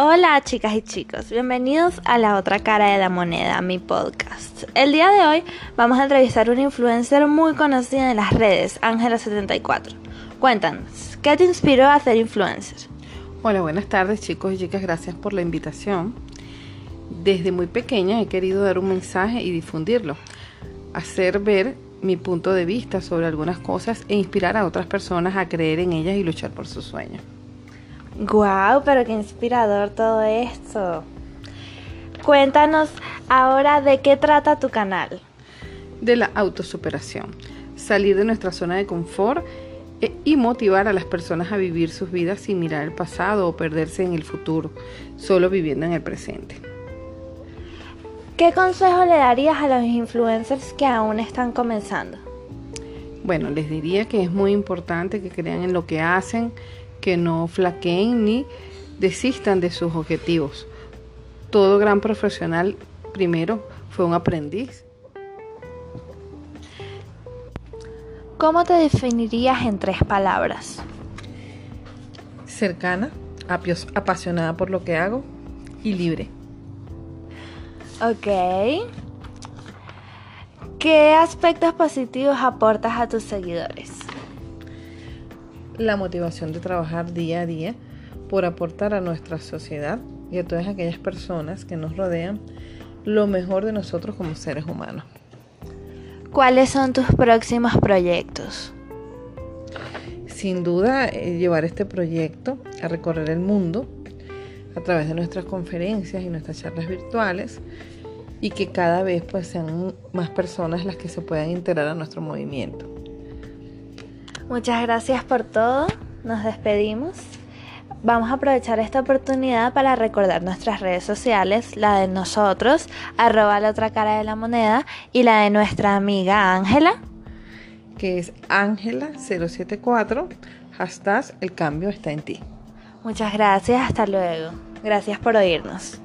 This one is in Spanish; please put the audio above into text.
Hola chicas y chicos, bienvenidos a la otra cara de la moneda, mi podcast. El día de hoy vamos a entrevistar a una influencer muy conocida en las redes, Ángela74. Cuéntanos, ¿qué te inspiró a ser influencer? Hola, buenas tardes chicos y chicas, gracias por la invitación. Desde muy pequeña he querido dar un mensaje y difundirlo, hacer ver mi punto de vista sobre algunas cosas e inspirar a otras personas a creer en ellas y luchar por sus sueños. ¡Guau! pero qué inspirador todo esto. Cuéntanos ahora de qué trata tu canal. De la autosuperación, salir de nuestra zona de confort e, y motivar a las personas a vivir sus vidas sin mirar el pasado o perderse en el futuro, solo viviendo en el presente. ¿Qué consejo le darías a los influencers que aún están comenzando? Bueno, les diría que es muy importante que crean en lo que hacen, que no flaqueen ni desistan de sus objetivos. Todo gran profesional primero fue un aprendiz. ¿Cómo te definirías en tres palabras? Cercana, apasionada por lo que hago y libre. Ok. ¿Qué aspectos positivos aportas a tus seguidores? La motivación de trabajar día a día por aportar a nuestra sociedad y a todas aquellas personas que nos rodean lo mejor de nosotros como seres humanos. ¿Cuáles son tus próximos proyectos? Sin duda, eh, llevar este proyecto a recorrer el mundo a través de nuestras conferencias y nuestras charlas virtuales y que cada vez pues sean más personas las que se puedan integrar a nuestro movimiento. Muchas gracias por todo. Nos despedimos. Vamos a aprovechar esta oportunidad para recordar nuestras redes sociales, la de nosotros, arroba la otra cara de la moneda, y la de nuestra amiga Ángela, que es Ángela074, hashtag el cambio está en ti. Muchas gracias, hasta luego. Gracias por oírnos.